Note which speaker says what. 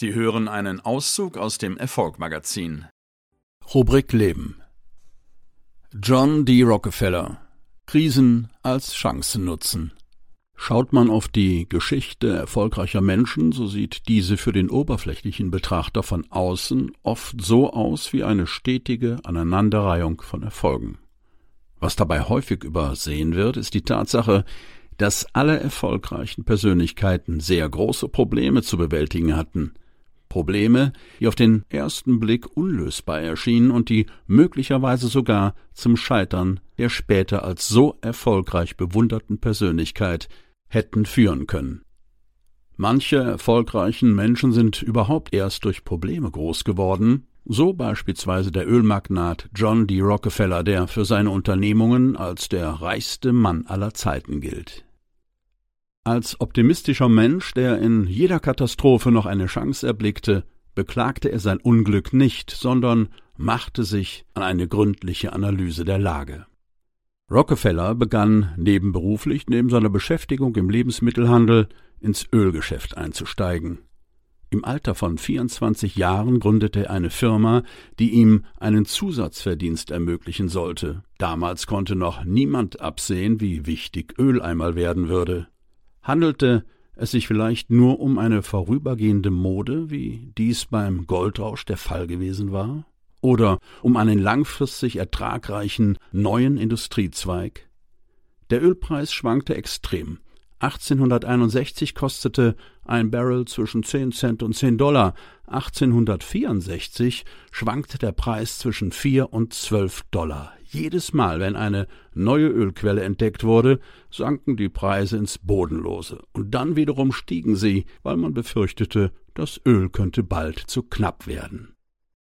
Speaker 1: Sie hören einen Auszug aus dem Erfolgmagazin.
Speaker 2: Rubrik Leben. John D. Rockefeller. Krisen als Chancen nutzen. Schaut man auf die Geschichte erfolgreicher Menschen, so sieht diese für den oberflächlichen Betrachter von außen oft so aus wie eine stetige Aneinanderreihung von Erfolgen. Was dabei häufig übersehen wird, ist die Tatsache, dass alle erfolgreichen Persönlichkeiten sehr große Probleme zu bewältigen hatten. Probleme, die auf den ersten Blick unlösbar erschienen und die möglicherweise sogar zum Scheitern der später als so erfolgreich bewunderten Persönlichkeit hätten führen können. Manche erfolgreichen Menschen sind überhaupt erst durch Probleme groß geworden, so beispielsweise der Ölmagnat John D. Rockefeller, der für seine Unternehmungen als der reichste Mann aller Zeiten gilt. Als optimistischer Mensch, der in jeder Katastrophe noch eine Chance erblickte, beklagte er sein Unglück nicht, sondern machte sich an eine gründliche Analyse der Lage. Rockefeller begann nebenberuflich neben seiner Beschäftigung im Lebensmittelhandel ins Ölgeschäft einzusteigen. Im Alter von 24 Jahren gründete er eine Firma, die ihm einen Zusatzverdienst ermöglichen sollte. Damals konnte noch niemand absehen, wie wichtig Öl einmal werden würde. Handelte es sich vielleicht nur um eine vorübergehende Mode, wie dies beim Goldrausch der Fall gewesen war? Oder um einen langfristig ertragreichen neuen Industriezweig? Der Ölpreis schwankte extrem. 1861 kostete ein Barrel zwischen 10 Cent und 10 Dollar. 1864 schwankte der Preis zwischen 4 und 12 Dollar. Jedes Mal, wenn eine neue Ölquelle entdeckt wurde, sanken die Preise ins Bodenlose, und dann wiederum stiegen sie, weil man befürchtete, das Öl könnte bald zu knapp werden.